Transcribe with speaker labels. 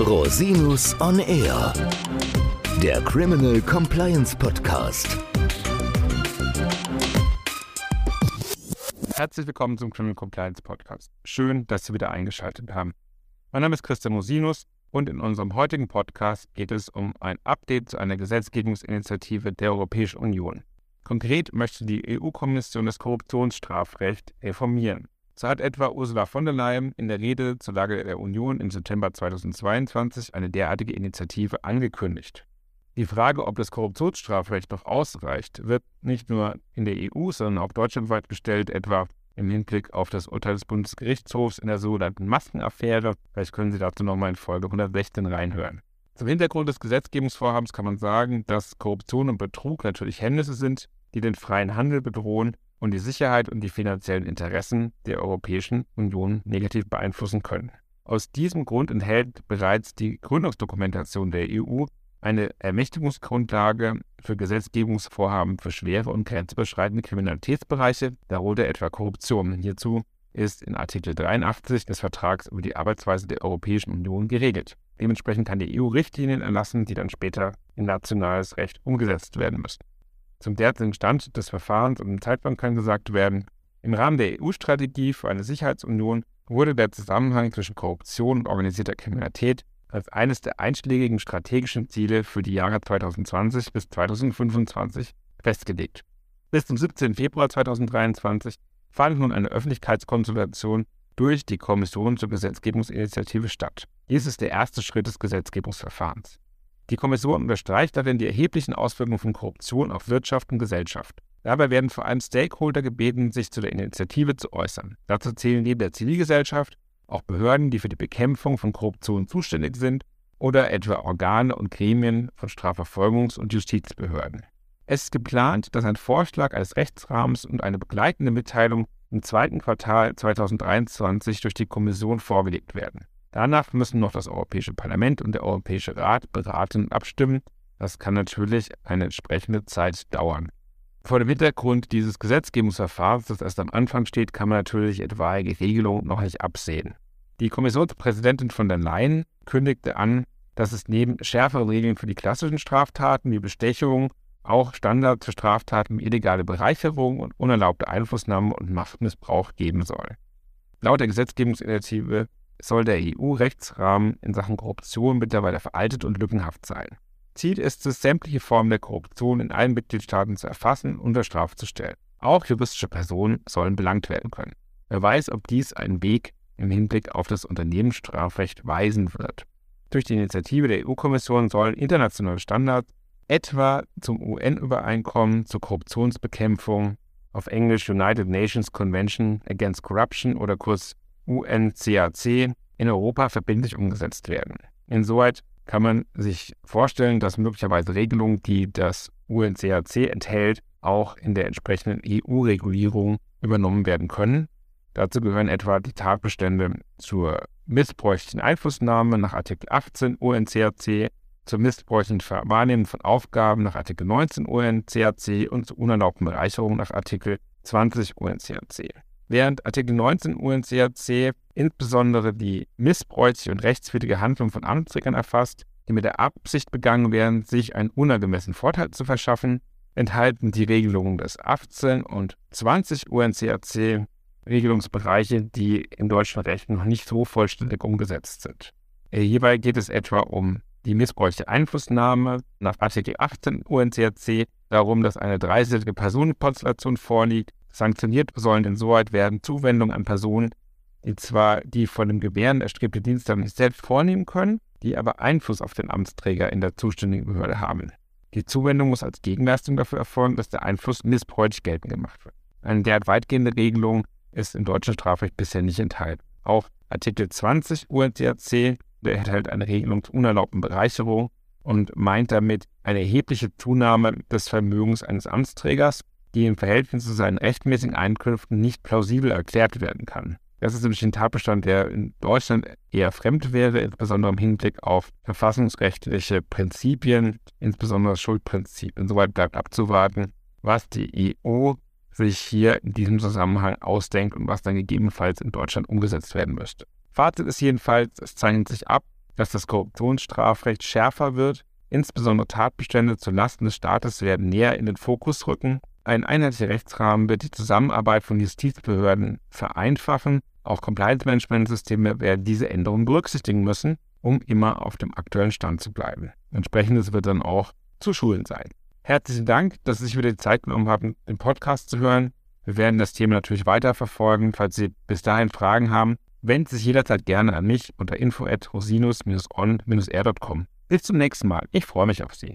Speaker 1: Rosinus on Air, der Criminal Compliance Podcast.
Speaker 2: Herzlich willkommen zum Criminal Compliance Podcast. Schön, dass Sie wieder eingeschaltet haben. Mein Name ist Christian Rosinus und in unserem heutigen Podcast geht es um ein Update zu einer Gesetzgebungsinitiative der Europäischen Union. Konkret möchte die EU-Kommission das Korruptionsstrafrecht reformieren. So hat etwa Ursula von der Leyen in der Rede zur Lage der Union im September 2022 eine derartige Initiative angekündigt. Die Frage, ob das Korruptionsstrafrecht noch ausreicht, wird nicht nur in der EU, sondern auch deutschlandweit gestellt, etwa im Hinblick auf das Urteil des Bundesgerichtshofs in der sogenannten Maskenaffäre. Vielleicht können Sie dazu nochmal in Folge 116 reinhören. Zum Hintergrund des Gesetzgebungsvorhabens kann man sagen, dass Korruption und Betrug natürlich Hemmnisse sind, die den freien Handel bedrohen und die Sicherheit und die finanziellen Interessen der Europäischen Union negativ beeinflussen können. Aus diesem Grund enthält bereits die Gründungsdokumentation der EU eine Ermächtigungsgrundlage für Gesetzgebungsvorhaben für schwere und grenzüberschreitende Kriminalitätsbereiche, darunter etwa Korruption. Hierzu ist in Artikel 83 des Vertrags über die Arbeitsweise der Europäischen Union geregelt. Dementsprechend kann die EU Richtlinien erlassen, die dann später in nationales Recht umgesetzt werden müssen. Zum derzeitigen Stand des Verfahrens und dem Zeitplan kann gesagt werden, im Rahmen der EU-Strategie für eine Sicherheitsunion wurde der Zusammenhang zwischen Korruption und organisierter Kriminalität als eines der einschlägigen strategischen Ziele für die Jahre 2020 bis 2025 festgelegt. Bis zum 17. Februar 2023 fand nun eine Öffentlichkeitskonsultation durch die Kommission zur Gesetzgebungsinitiative statt. Dies ist der erste Schritt des Gesetzgebungsverfahrens. Die Kommission unterstreicht darin die erheblichen Auswirkungen von Korruption auf Wirtschaft und Gesellschaft. Dabei werden vor allem Stakeholder gebeten, sich zu der Initiative zu äußern. Dazu zählen neben der Zivilgesellschaft auch Behörden, die für die Bekämpfung von Korruption zuständig sind, oder etwa Organe und Gremien von Strafverfolgungs- und Justizbehörden. Es ist geplant, dass ein Vorschlag eines Rechtsrahmens und eine begleitende Mitteilung im zweiten Quartal 2023 durch die Kommission vorgelegt werden. Danach müssen noch das Europäische Parlament und der Europäische Rat beraten und abstimmen. Das kann natürlich eine entsprechende Zeit dauern. Vor dem Hintergrund dieses Gesetzgebungsverfahrens, das erst am Anfang steht, kann man natürlich etwaige Regelungen noch nicht absehen. Die Kommissionspräsidentin von der Leyen kündigte an, dass es neben schärferen Regeln für die klassischen Straftaten wie Bestechung auch Standards für Straftaten wie illegale Bereicherung und unerlaubte Einflussnahme und Machtmissbrauch geben soll. Laut der Gesetzgebungsinitiative soll der EU-Rechtsrahmen in Sachen Korruption mittlerweile veraltet und lückenhaft sein. Ziel ist es, sämtliche Formen der Korruption in allen Mitgliedstaaten zu erfassen und unter Strafe zu stellen. Auch juristische Personen sollen belangt werden können. Wer weiß, ob dies einen Weg im Hinblick auf das Unternehmensstrafrecht weisen wird. Durch die Initiative der EU-Kommission sollen internationale Standards, etwa zum UN-Übereinkommen zur Korruptionsbekämpfung, auf Englisch United Nations Convention Against Corruption oder kurz UNCAC in Europa verbindlich umgesetzt werden. Insoweit kann man sich vorstellen, dass möglicherweise Regelungen, die das UNCAC enthält, auch in der entsprechenden EU-Regulierung übernommen werden können. Dazu gehören etwa die Tatbestände zur missbräuchlichen Einflussnahme nach Artikel 18 UNCAC, zur missbräuchlichen Wahrnehmung von Aufgaben nach Artikel 19 UNCAC und zur unerlaubten Bereicherung nach Artikel 20 UNCAC. Während Artikel 19 UNCAC insbesondere die missbräuchliche und rechtswidrige Handlung von Amtsträgern erfasst, die mit der Absicht begangen werden, sich einen unangemessenen Vorteil zu verschaffen, enthalten die Regelungen des 18 und 20 UNCAC Regelungsbereiche, die im deutschen Recht noch nicht so vollständig umgesetzt sind. Äh, hierbei geht es etwa um die missbräuchliche Einflussnahme nach Artikel 18 UNCAC, darum, dass eine dreiseitige Personenkonstellation vorliegt, Sanktioniert sollen insoweit werden Zuwendungen an Personen, die zwar die von dem Gewähren erstrebte Dienstleistung nicht selbst vornehmen können, die aber Einfluss auf den Amtsträger in der zuständigen Behörde haben. Die Zuwendung muss als Gegenleistung dafür erfolgen, dass der Einfluss missbräuchlich geltend gemacht wird. Eine derart weitgehende Regelung ist im deutschen Strafrecht bisher nicht enthalten. Auch Artikel 20 UNCAC, der enthält eine Regelung zur unerlaubten Bereicherung und meint damit eine erhebliche Zunahme des Vermögens eines Amtsträgers die im Verhältnis zu seinen rechtmäßigen Einkünften nicht plausibel erklärt werden kann. Das ist nämlich ein Tatbestand, der in Deutschland eher fremd wäre, insbesondere im Hinblick auf verfassungsrechtliche Prinzipien, insbesondere das Schuldprinzip. Insoweit bleibt abzuwarten, was die EU sich hier in diesem Zusammenhang ausdenkt und was dann gegebenenfalls in Deutschland umgesetzt werden müsste. Fazit ist jedenfalls, es zeichnet sich ab, dass das Korruptionsstrafrecht schärfer wird, insbesondere Tatbestände zulasten des Staates werden näher in den Fokus rücken, ein einheitlicher Rechtsrahmen wird die Zusammenarbeit von Justizbehörden vereinfachen, auch Compliance-Management-Systeme werden diese Änderungen berücksichtigen müssen, um immer auf dem aktuellen Stand zu bleiben. Entsprechendes wird dann auch zu Schulen sein. Herzlichen Dank, dass Sie sich wieder die Zeit genommen haben, den Podcast zu hören. Wir werden das Thema natürlich weiterverfolgen. Falls Sie bis dahin Fragen haben, wenden Sie sich jederzeit gerne an mich unter info@rosinus-on-r.com. Bis zum nächsten Mal. Ich freue mich auf Sie.